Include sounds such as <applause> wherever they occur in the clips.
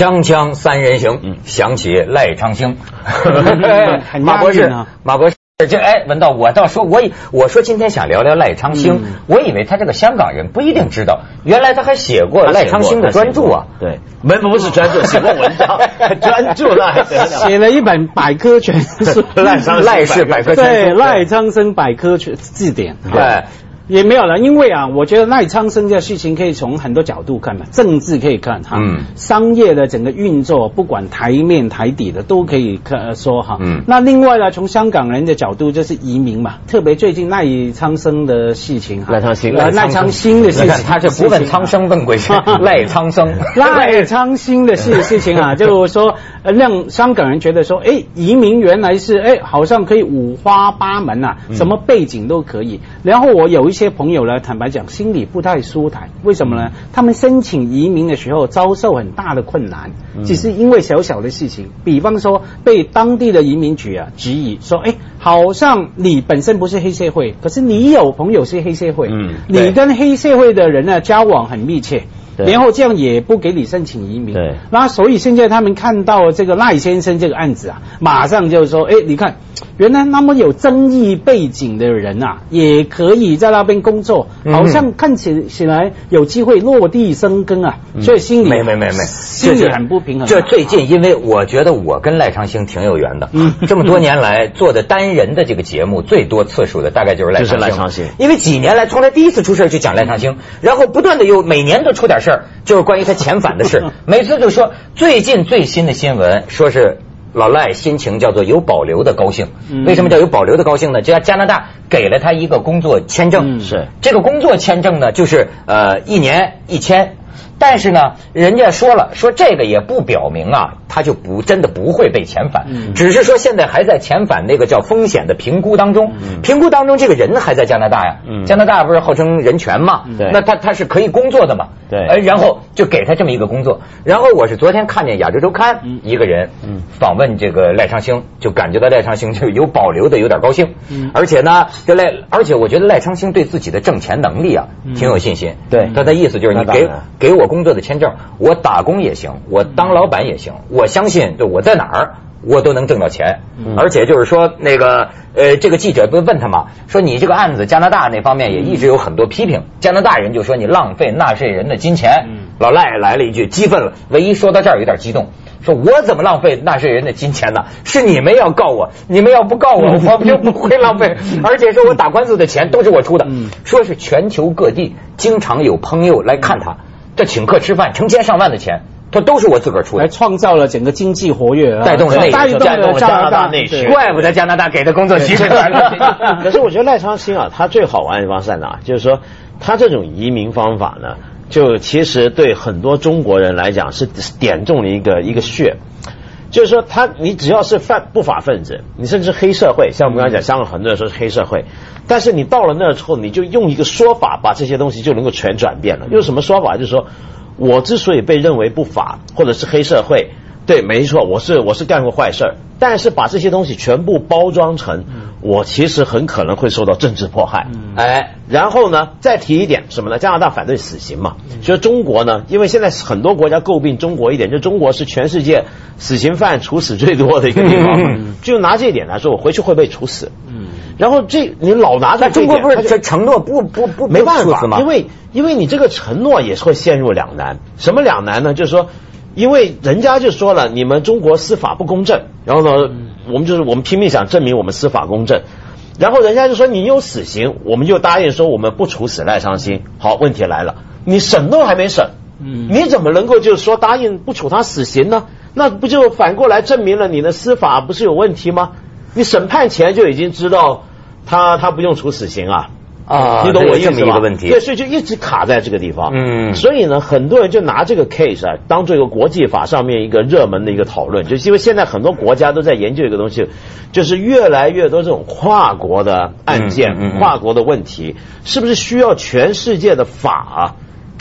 锵锵三人行，想起赖昌星，<laughs> 马博士押韵啊，马博士，这哎，文道，我倒说，我以我说今天想聊聊赖昌星，我以为他这个香港人不一定知道，原来他还写过赖昌星的专著啊。对，没不是专著，写过文章，<laughs> 专著那还得了？写了一本百科全书，<laughs> 赖昌赖氏百科全对书，赖昌生百科全字典。对，也没有了，因为啊，我觉得赖昌生这个事情可以从很多角度看嘛，政治可以看哈，嗯。商业的整个运作，不管台面台底的都可以看呃说哈，嗯。那另外呢，从香港人的角度就是移民嘛，特别最近赖昌生的事情哈，赖昌星呃赖昌星的事情，<laughs> 他就不问苍生问鬼神，<laughs> 赖昌生，赖昌星的事事情啊，<laughs> 就是说呃让香港人觉得说，哎，移民原来是哎，好像可以五花八门啊，什么背景都可以。然后我有一些朋友呢，坦白讲，心里不太舒坦，为什么呢？他们申请移民的时候遭受很大的困难，只是因为小小的事情，比方说被当地的移民局啊质疑说，哎，好像你本身不是黑社会，可是你有朋友是黑社会，嗯你跟黑社会的人呢交往很密切。对。然后这样也不给你申请移民，对。那所以现在他们看到这个赖先生这个案子啊，马上就说，哎，你看，原来那么有争议背景的人啊，也可以在那边工作，嗯。好像看起起来有机会落地生根啊，所以心里没没没没，心里很不平衡啊。这最近，因为我觉得我跟赖昌星挺有缘的，嗯。这么多年来做的单人的这个节目，最多次数的大概就是赖昌星。就是赖昌星因为几年来，从来第一次出事儿就讲赖昌星，然后不断的又每年都出点事儿，就是关于他遣返的事，<laughs> 每次就说最近最新的新闻，说是。老赖心情叫做有保留的高兴，嗯为什么叫有保留的高兴呢？加加拿大给了他一个工作签证，嗯是这个工作签证呢，就是呃一年一签，但是呢，人家说了，说这个也不表明啊，他就不真的不会被遣返，嗯。只是说现在还在遣返那个叫风险的评估当中，评估当中这个人还在加拿大呀，嗯。加拿大不是号称人权嘛，对。那他他是可以工作的嘛，对。呃然后就给他这么一个工作，然后我是昨天看见亚洲周刊嗯。一个人嗯。访问这个赖昌星，就感觉到赖昌星就有保留的有点高兴，嗯。而且呢，这赖而且我觉得赖昌星对自己的挣钱能力啊嗯。挺有信心，对。他的意思就是你给给我工作的签证，我打工也行，我当老板也行，我相信就我在哪儿我都能挣到钱，嗯。而且就是说那个呃，这个记者不是问他嘛，说你这个案子加拿大那方面也一直有很多批评，加拿大人就说你浪费纳税人的金钱，嗯。老赖来了一句激愤了，唯一说到这儿有点激动。说我怎么浪费纳税人的金钱呢？是你们要告我，你们要不告我，<laughs> 我就不会浪费。而且说我打官司的钱都是我出的，嗯。说是全球各地经常有朋友来看他，这请客吃饭，成千上万的钱，他都是我自个儿出的，还。创造了整个经济活跃啊，带动了内需带动了加拿大大内需怪不得加拿大给的工作机会 <laughs> 可是我觉得赖昌星啊，他最好玩的地方在哪？就是说，他这种移民方法呢，就其实对很多中国人来讲是点中了一个一个穴。就是说他，你只要是犯不法分子，你甚至黑社会，像我们刚才讲，香港很多人说是黑社会，但是你到了那儿之后，你就用一个说法把这些东西就能够全转变了。用什么说法？就是说我之所以被认为不法或者是黑社会，对，没错，我是我是干过坏事儿，但是把这些东西全部包装成我其实很可能会受到政治迫害。哎，然后呢，再提一点什么呢？加拿大反对死刑嘛，所以中国呢，因为现在很多国家诟病中国一点，就中国是全世界死刑犯处死最多的一个地方，就拿这一点来说，我回去会被处死。嗯然后这你老拿着那中国不是承诺不不不没办法，因为因为你这个承诺也是会陷入两难。什么两难呢？就是说，因为人家就说了，你们中国司法不公正，然后呢，我们就是我们拼命想证明我们司法公正。然后人家就说你有死刑，我们就答应说我们不处死赖昌星。好，问题来了，你审都还没审，嗯你怎么能够就是说答应不处他死刑呢？那不就反过来证明了你的司法不是有问题吗？你审判前就已经知道他他不用处死刑啊。啊，你懂我意这思吧？么一个问题。对，所以就一直卡在这个地方。嗯所以呢，很多人就拿这个 case 啊，当做一个国际法上面一个热门的一个讨论，就是因为现在很多国家都在研究一个东西，就是越来越多这种跨国的案件、嗯嗯嗯跨国的问题，是不是需要全世界的法、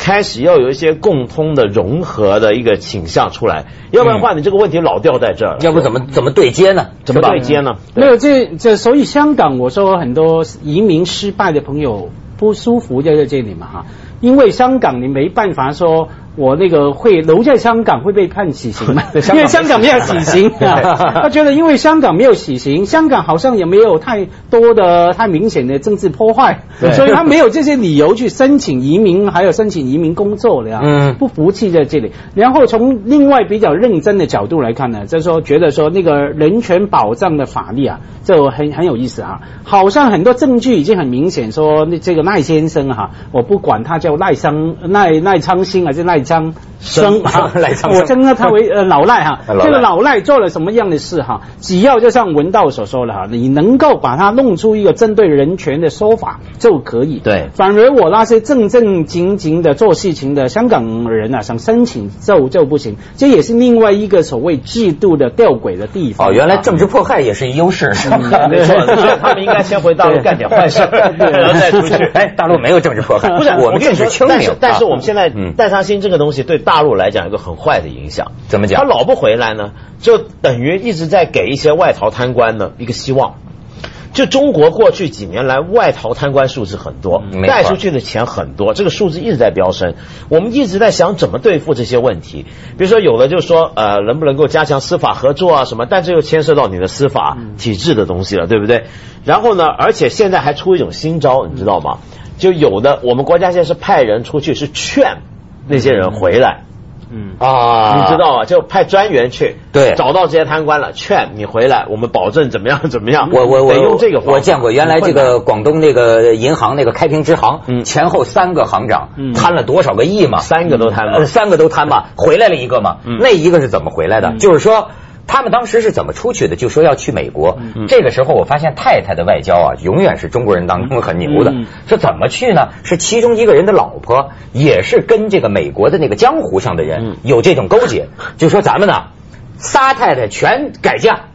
开始要有一些共通的融合的一个倾向出来，要不然的话，你这个问题老掉在这儿了。要不怎么怎么对接呢？怎么对接呢？没有这这，所以香港我说很多移民失败的朋友不舒服就在这里嘛哈。因为香港你没办法说。我那个会留在香港会被判死刑嘛？<laughs> 因为香港没有死刑啊。<laughs> <laughs> 他觉得因为香港没有死刑，香港好像也没有太多的太明显的政治破坏，所以他没有这些理由去申请移民，还有申请移民工作的呀。嗯，不服气在这里。然后从另外比较认真的角度来看呢，就是说觉得说那个人权保障的法律啊，就很很有意思啊。好像很多证据已经很明显说，那这个赖先生哈，我不管他叫有耐伤耐耐穿性还是耐脏生啊，<laughs> 我称他他为呃老赖哈，<laughs> 这个老赖做了什么样的事哈？只要就像文道所说的哈，你能够把他弄出一个针对人权的说法就可以。对，反而我那些正正经经的做事情的香港人啊，想申请就就不行，这也是另外一个所谓制度的吊诡的地方。哦，原来政治迫害也是优势，没错，所以他们应该先回大陆 <laughs> 干点坏事，然后再出去。哎，大陆没有政治迫害，不是我们政治清明。但是我们现在戴上新这个。东西对大陆来讲一个很坏的影响，怎么讲？他老不回来呢，就等于一直在给一些外逃贪官呢一个希望。就中国过去几年来外逃贪官数字很多，带出去的钱很多，这个数字一直在飙升。我们一直在想怎么对付这些问题，比如说有的就说呃能不能够加强司法合作啊什么，但这又牵涉到你的司法体制的东西了，对不对？然后呢，而且现在还出一种新招，你知道吗？就有的我们国家现在是派人出去是劝。那些人回来，嗯啊，你知道吗？就派专员去，对，找到这些贪官了，劝你回来，我们保证怎么样怎么样。我我我用这个，我见过原来这个广东那个银行那个开平支行，嗯，前后三个行长贪了多少个亿嘛？三个都贪了，三个都贪嘛？回来了一个嘛？那一个是怎么回来的？就是说。他们当时是怎么出去的？就说要去美国。这个时候，我发现太太的外交啊，永远是中国人当中很牛的。说怎么去呢？是其中一个人的老婆，也是跟这个美国的那个江湖上的人有这种勾结。就说咱们呢，仨太太全改嫁，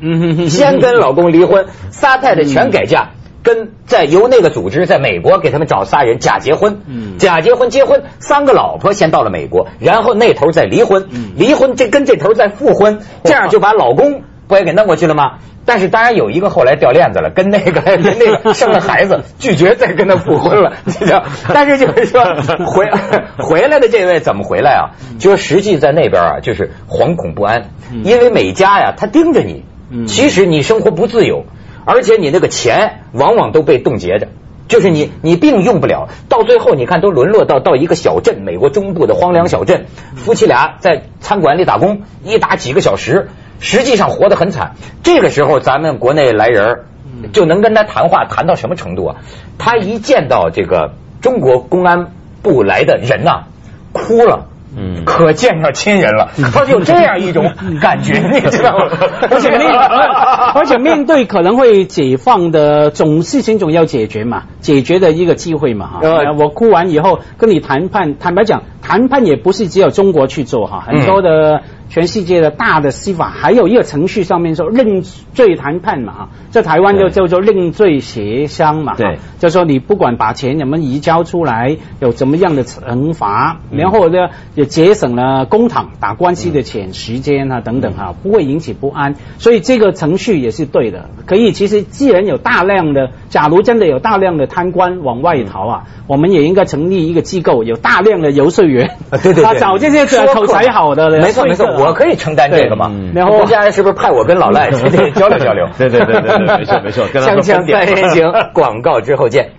先跟老公离婚，仨太太全改嫁。跟在由那个组织在美国给他们找仨人假结婚，假结婚结婚三个老婆先到了美国，然后那头再离婚，离婚这跟这头再复婚，这样就把老公不也给弄过去了吗？但是当然有一个后来掉链子了，跟那个 <laughs> 跟那个生了孩子，拒绝再跟他复婚了，<laughs> 知道？但是就是说回回来的这位怎么回来啊？就是实际在那边啊，就是惶恐不安，因为美家呀他盯着你，其实你生活不自由。而且你那个钱往往都被冻结着，就是你你并用不了，到最后你看都沦落到到一个小镇，美国中部的荒凉小镇，夫妻俩在餐馆里打工，一打几个小时，实际上活得很惨。这个时候咱们国内来人就能跟他谈话，谈到什么程度啊？他一见到这个中国公安部来的人呐，哭了。嗯，可见着亲人了，他就这样一种感觉，你知道吗？<laughs> 而且面，<laughs> 而且面对可能会解放的总事情，总要解决嘛，解决的一个机会嘛，哈。我哭完以后跟你谈判，坦白讲，谈判也不是只有中国去做哈，很多的。全世界的大的司法还有一个程序上面说认罪谈判嘛哈，在台湾就叫做认罪协商嘛，对，就说你不管把钱怎么移交出来，有怎么样的惩罚，然后呢也节省了公堂打官司的钱时间啊等等哈，不会引起不安，所以这个程序也是对的。可以，其实既然有大量的，假如真的有大量的贪官往外逃啊，我们也应该成立一个机构，有大量的游说员，对对对，找这些口才好的，没错没错。我可以承担这个嘛？然后接下来是不是派我跟老赖去交流交流？<laughs> 对对对对，没错没错。<laughs> 锵锵三人行，<laughs> 广告之后见。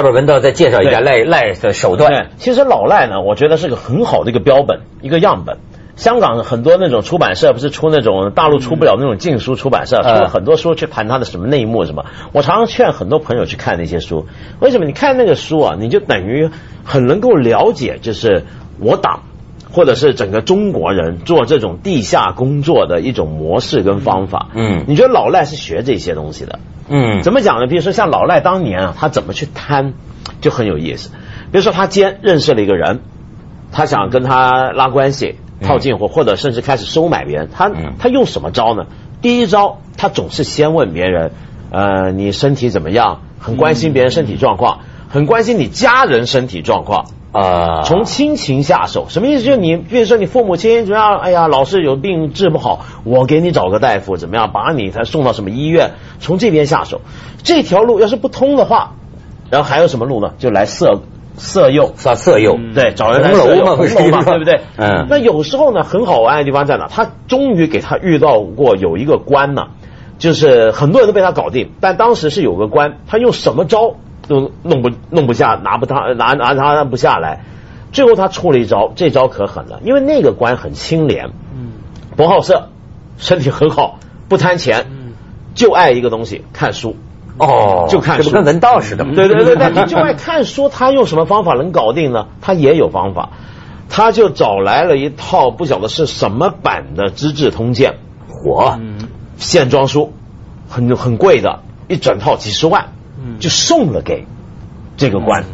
下边文道再介绍一下赖赖的手段。其实老赖呢，我觉得是个很好的一个标本，一个样本。香港很多那种出版社不是出那种大陆出不了那种禁书出版社，出了很多书去盘他的什么内幕什么。我常常劝很多朋友去看那些书，为什么？你看那个书啊，你就等于很能够了解，就是我党或者是整个中国人做这种地下工作的一种模式跟方法。嗯，你觉得老赖是学这些东西的？嗯，怎么讲呢？比如说像老赖当年啊，他怎么去贪，就很有意思。比如说他今认识了一个人，他想跟他拉关系、套近乎，或者甚至开始收买别人。他他用什么招呢？第一招他总是先问别人，呃，你身体怎么样？很关心别人身体状况，很关心你家人身体状况。啊，从亲情下手，什么意思？就是你，比如说你父母亲怎么样？哎呀，老是有病治不好，我给你找个大夫，怎么样？把你才送到什么医院？从这边下手，这条路要是不通的话，然后还有什么路呢？就来色色诱，色色诱，对，找人来红楼色诱嘛不是红楼嘛，<laughs> 对不对？嗯那有时候呢，很好玩的地方在哪？他终于给他遇到过有一个官呢，就是很多人都被他搞定，但当时是有个官，他用什么招都弄不弄不下，拿不他拿拿他不下来。最后他出了一招，这招可狠了，因为那个官很清廉，嗯不好色，身体很好，不贪钱，就爱一个东西，看书。哦，就看书这不跟文道似的吗？对对对对，你就爱看书，他用什么方法能搞定呢？他也有方法，他就找来了一套不晓得是什么版的《资治通鉴》，火，线装书，很很贵的，一整套几十万，嗯就送了给这个官。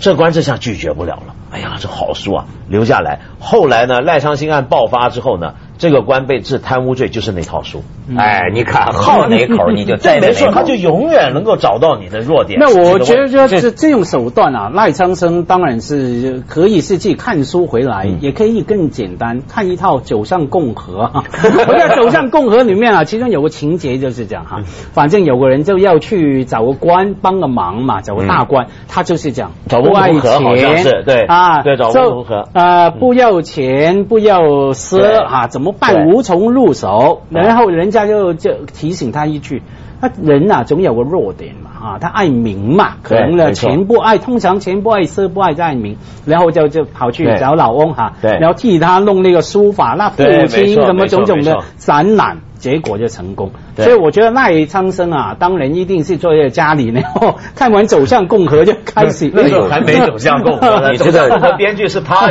这官这下拒绝不了了。哎呀，这好书啊，留下来。后来呢，赖昌星案爆发之后呢，这个官被治贪污罪，就是那套书。哎，你看好哪口你就栽 <laughs> 在这没错，他就。永远能够找到你的弱点。那我觉得问这这种手段啊，赖昌生当然是可以是去看书回来，嗯也可以更简单，看一套《走向共和》啊。<laughs> 我在《走向共和》里面啊，其中有个情节就是这样哈，反正有个人就要去找个官帮个忙嘛，找个大官，他就是讲找翁不爱钱是对啊，对找翁就同龢呃不要钱不要对奢啊，怎么办？无从入手，然后人家就就提醒他一句。那人呐、总有个弱点嘛，啊，他爱名嘛，可能呢钱不爱，通常钱不爱，色不爱，在爱名，然后就就跑去找老翁哈，对然后替他弄那个书法，那父亲什么种种的展览，结果就成功。所以我觉得赖昌生啊，当然一定是坐在家里，然 <laughs> 后看完《走向共和》就开始，那时候还没走向共和，<laughs> 你知道共和编剧是他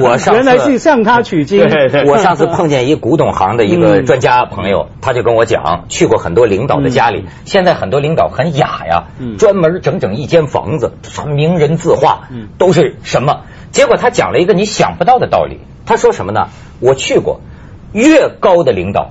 我上原来是向他取经。对对。<laughs> 我上次碰见一古董行的一个专家朋友，他就跟我讲，去过很多领导的家里，现在很多领导很雅呀，嗯。专门整整一间房子，名人字画嗯，都是什么？结果他讲了一个你想不到的道理，他说什么呢？我去过，越高的领导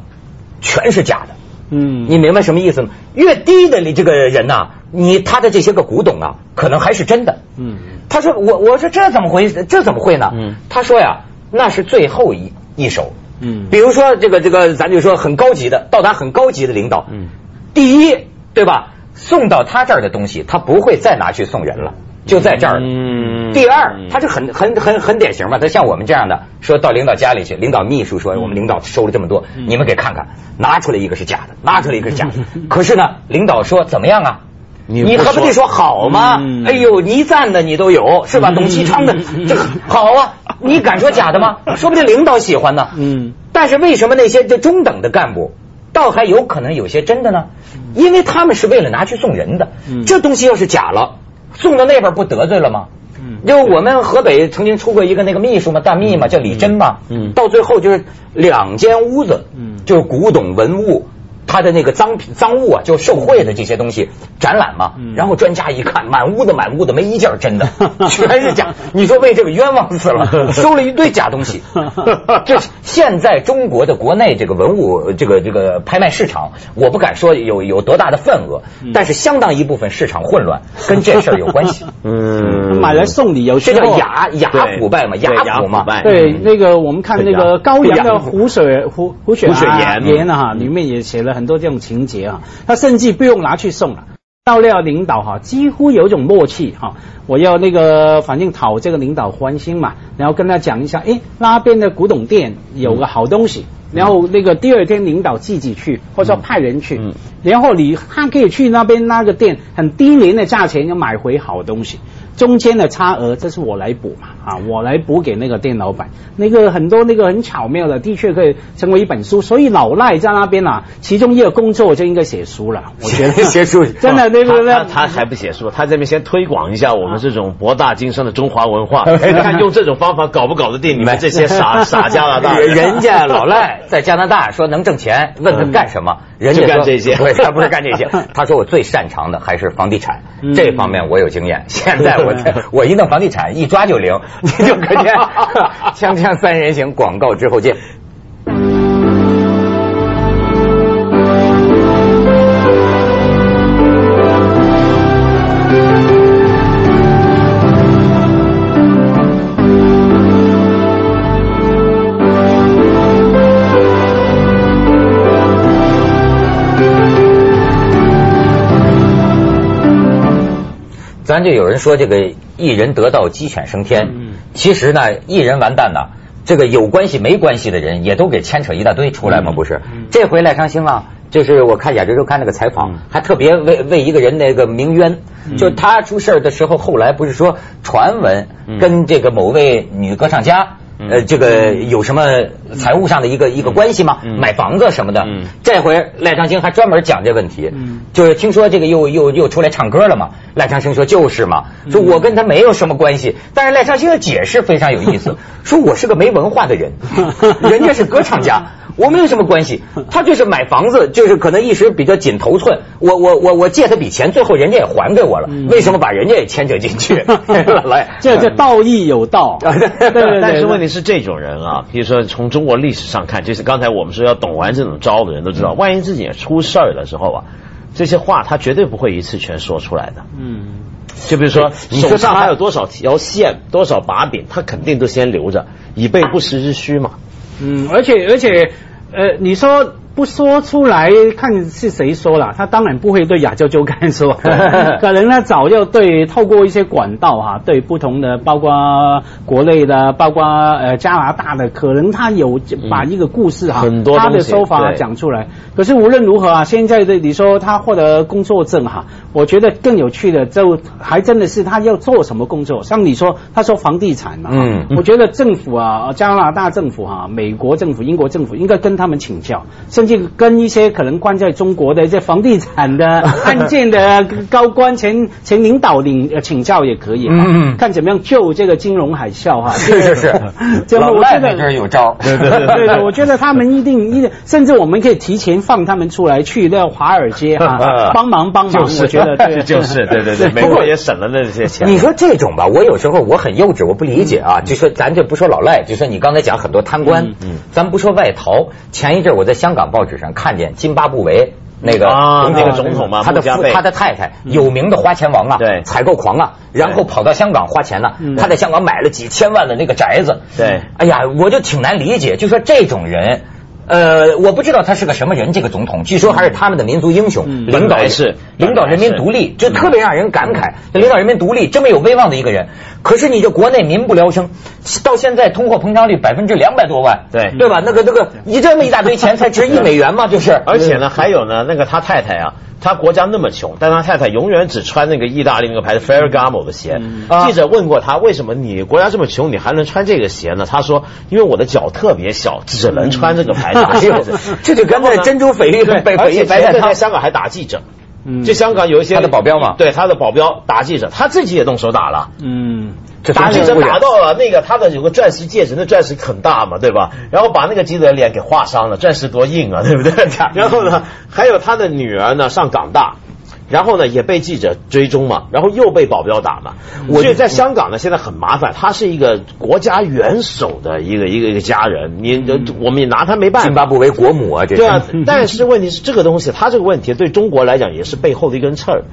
全是假的。嗯，你明白什么意思吗？越低的你这个人呐、你他的这些个古董啊，可能还是真的。嗯他说我我说这怎么回事？这怎么会呢？嗯他说呀，那是最后一一手。嗯比如说这个这个，咱就说很高级的，到达很高级的领导，嗯，第一对吧？送到他这儿的东西，他不会再拿去送人了，就在这儿。嗯第二，他是很很很很典型嘛，他像我们这样的，说到领导家里去，领导秘书说我们领导收了这么多，你们给看看，拿出来一个是假的，拿出来一个是假的。<laughs> 可是呢，领导说怎么样啊？你不你何不得说说好吗？嗯哎呦，倪瓒的你都有是吧？董其昌的 <laughs> 这好啊，你敢说假的吗？<laughs> 说不定领导喜欢呢。嗯但是为什么那些这中等的干部，倒还有可能有些真的呢？因为他们是为了拿去送人的。嗯这东西要是假了，送到那边不得罪了吗？嗯就我们河北曾经出过一个那个秘书嘛，大秘嘛，叫李真嘛。嗯到最后就是两间屋子，嗯就是古董文物。他的那个赃品赃物啊，就受贿的这些东西展览嘛，嗯然后专家一看，满屋子满屋子没一件真的，<laughs> 全是假。你说为这个冤枉死了，<laughs> 收了一堆假东西。<laughs> 这现在中国的国内这个文物这个这个拍卖市场，我不敢说有有多大的份额，但是相当一部分市场混乱跟这事儿有关系。嗯买来送礼，有时这叫雅雅腐败嘛，雅腐嘛雅腐。败对，嗯那个我们看那个高阳的雅湖水湖湖水湖水啊盐盐啊哈，里面也写了很多这种情节啊，他甚至不用拿去送了。到料领导哈，几乎有一种默契哈，我要那个反正讨这个领导欢心嘛，然后跟他讲一下，哎，那边的古董店有个好东西，然后那个第二天领导自己去，或者说派人去，嗯。然后你他可以去那边那个店很低廉的价钱就买回好东西，中间的差额这是我来补嘛啊，我来补给那个店老板，那个很多那个很巧妙的，的确可以成为一本书。所以老赖在那边啊，其中一个工作就应该写书了，<laughs> 我觉得。写书。<laughs> 真的那个那他他他还不写书，他这边先推广一下我们这种博大精深的中华文化，看用这种方法搞不搞得定你们这些傻 <laughs> 傻加拿大人？人家老赖在加拿大说能挣钱，问他干什么，人家就干这些。对他不是干这些，他说我最擅长的还是房地产，嗯。这方面我有经验。现在我我一弄房地产一抓就灵，你就可见。锵锵三人行，广告之后见。咱就有人说这个一人得道鸡犬升天，其实呢，一人完蛋呢，这个有关系没关系的人也都给牵扯一大堆出来嘛，嗯。不是？嗯。这回赖昌星啊，就是我看亚洲周刊那个采访，嗯。还特别为为一个人那个鸣冤，就他出事儿的时候，后来不是说传闻嗯。跟这个某位女歌唱家。嗯呃，这个有什么财务上的一个一个关系吗？嗯买房子什么的。嗯这回赖昌星还专门讲这问题，嗯就是听说这个又又又出来唱歌了嘛。赖昌星说就是嘛，说我跟他没有什么关系。但是赖昌星的解释非常有意思，<laughs> 说我是个没文化的人，人家是歌唱家。我没有什么关系，<laughs> 他就是买房子，就是可能一时比较紧头寸。我我我我借他笔钱，最后人家也还给我了，嗯为什么把人家也牵扯进去？<laughs> 来，<laughs> 这这道义有道，啊对对对对。但是问题是，这种人啊，比如说从中国历史上看，就是刚才我们说要懂完这种招的人都知道，万一自己也出事儿的时候啊，这些话他绝对不会一次全说出来的。嗯，就比如说你手上还有多少条线、多少把柄，他肯定都先留着，以备不时之需嘛。嗯，而且而且，呃，你说不说出来，看是谁说了，他当然不会对亚洲周刊说，<laughs> 可能他早就对透过一些管道哈、对不同的，包括国内的，包括呃加拿大的，可能他有把一个故事哈、很多他的说法对。讲出来。可是无论如何啊，现在的你说他获得工作证哈，我觉得更有趣的就还真的是他要做什么工作，像你说他说房地产嘛，嗯。我觉得政府啊，加拿大政府哈、美国政府、英国政府应该跟他们请教，甚至跟一些可能关在中国的一些房地产的 <laughs> 案件的高官前前领导领呃请教也可以啊，嗯嗯看怎么样救这个金融海啸哈、<laughs> 是是是，这个老我觉得赖那阵儿有招，<laughs> 对对对对对，我觉得他们一定一定，甚至我们可以提前放他们出来去那华尔街哈、帮忙帮忙，就是我觉得对，就是对对对，美国也省了那些钱。你说这种吧，我有时候我很幼稚，我不理解啊。就说咱就不说老赖，就说你刚才讲很多贪官，嗯嗯。咱不说外逃。前一阵我在香港报纸上看见津巴布韦那个那个总统嘛他的夫他的太太有名的花钱王啊，对。采购狂啊，然后跑到香港花钱呢嗯，他在香港买了几千万的那个宅子。对。哎呀，我就挺难理解，就说这种人。呃，我不知道他是个什么人，这个总统，据说还是他们的民族英雄，嗯领导是领导人民独立，就特别让人感慨。领导人民独立，这么有威望的一个人，可是你这国内民不聊生，到现在通货膨胀率百分之两百多万，对对吧？那个那个，你这么一大堆钱才值一美元嘛？就是，而且呢，还有呢，那个他太太啊，他国家那么穷，但他太太永远只穿那个意大利那个牌子 Ferragamo 的鞋。啊记者问过他，为什么你国家这么穷，你还能穿这个鞋呢？他说，因为我的脚特别小，只能穿这个牌子的鞋子。这就跟那珍珠翡翠白而且白菜汤在香港还打记者。嗯就香港有一些他的保镖嘛对他的保镖打记者，他自己也动手打了。嗯。打记者打到了那个他的有个钻石戒指，那钻石很大嘛，对吧？然后把那个记者的脸给划伤了，钻石多硬啊，对不对？<laughs> 然后呢，还有他的女儿呢上港大。然后呢，也被记者追踪嘛，然后又被保镖打嘛。所以在香港呢，现在很麻烦。他是一个国家元首的一个一个一个家人，你我们也拿他没办法。津巴布韦国母啊，这对啊。<laughs> 但是问题是这个东西，他这个问题对中国来讲也是背后的一根刺儿。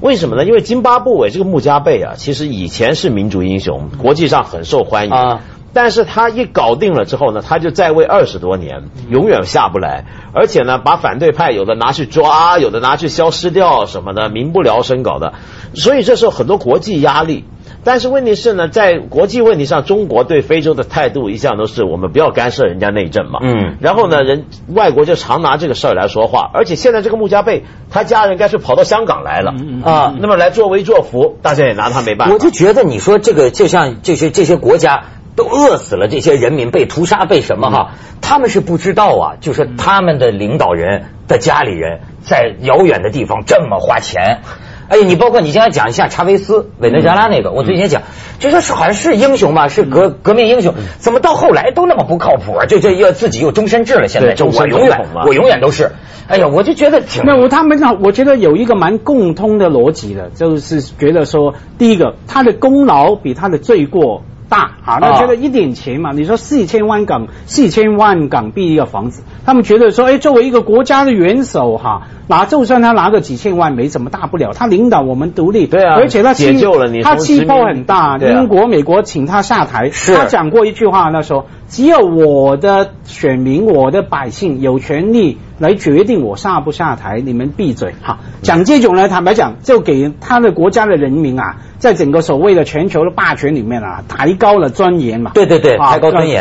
为什么呢？因为津巴布韦这个穆加贝啊，其实以前是民族英雄，国际上很受欢迎啊。但是他一搞定了之后呢，他就在位二十多年，永远下不来，而且呢，把反对派有的拿去抓，有的拿去消失掉什么的，民不聊生搞的，所以这时候很多国际压力。但是问题是呢，在国际问题上，中国对非洲的态度一向都是我们不要干涉人家内政嘛。嗯然后呢，人外国就常拿这个事儿来说话，而且现在这个穆加贝，他家人干脆跑到香港来了嗯嗯啊那么来作威作福，大家也拿他没办法。我就觉得你说这个就像这些这些国家都饿死了，这些人民被屠杀被什么哈，他们是不知道啊，就是他们的领导人的家里人在遥远的地方这么花钱。哎，你包括你现在讲一下查韦斯、委内瑞拉那个，我最近讲，就说是好像是英雄嘛，是革革命英雄，怎么到后来都那么不靠谱啊？就这要自己又终身制了，现在就我永远我永远都是，哎呀，我就觉得挺那我他们呢？我觉得有一个蛮共通的逻辑的，就是觉得说，第一个，他的功劳比他的罪过大啊。那觉得一点钱嘛，你说四千万港四千万港币一个房子，他们觉得说，哎，作为一个国家的元首哈，拿就算他拿个几千万没什么大不了，他领导我们独立，对啊而且他气解救了你他气魄很大，啊英国、美国请他下台，是他讲过一句话，那时候只有我的选民、我的百姓有权利来决定我下不下台，你们闭嘴哈。讲这种呢，坦白讲，就给他的国家的人民啊，在整个所谓的全球的霸权里面啊，抬高了尊严嘛。对对对，抬高尊严。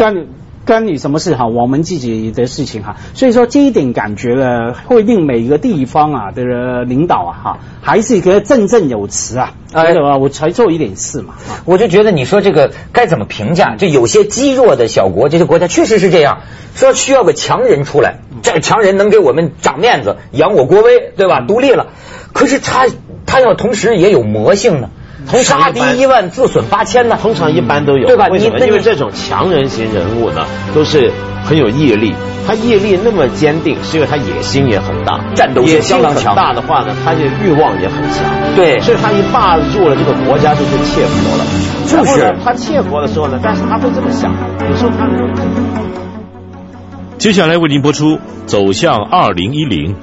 干干你什么事哈？我们自己的事情哈。所以说这一点感觉呢，会令每一个地方啊的领导啊哈，还是一个振振有词啊。哎，我才做一点事嘛。我就觉得你说这个该怎么评价？就有些积弱的小国，这些国家确实是这样，说需要个强人出来。这个强人能给我们长面子，扬我国威，对吧？独立了，可是他他要同时也有魔性呢，杀敌一万自损八千呢。通常一般都有，对吧？为什么？因为这种强人型人物呢，都是很有毅力。他毅力那么坚定，是因为他野心也很大，战斗也相当强。大的话呢，他的欲望也很强。对，所以他一霸住了这个国家，就是窃国了。就是他窃国的时候呢，但是他会这么想，有时候他。接下来为您播出《走向二零一零》。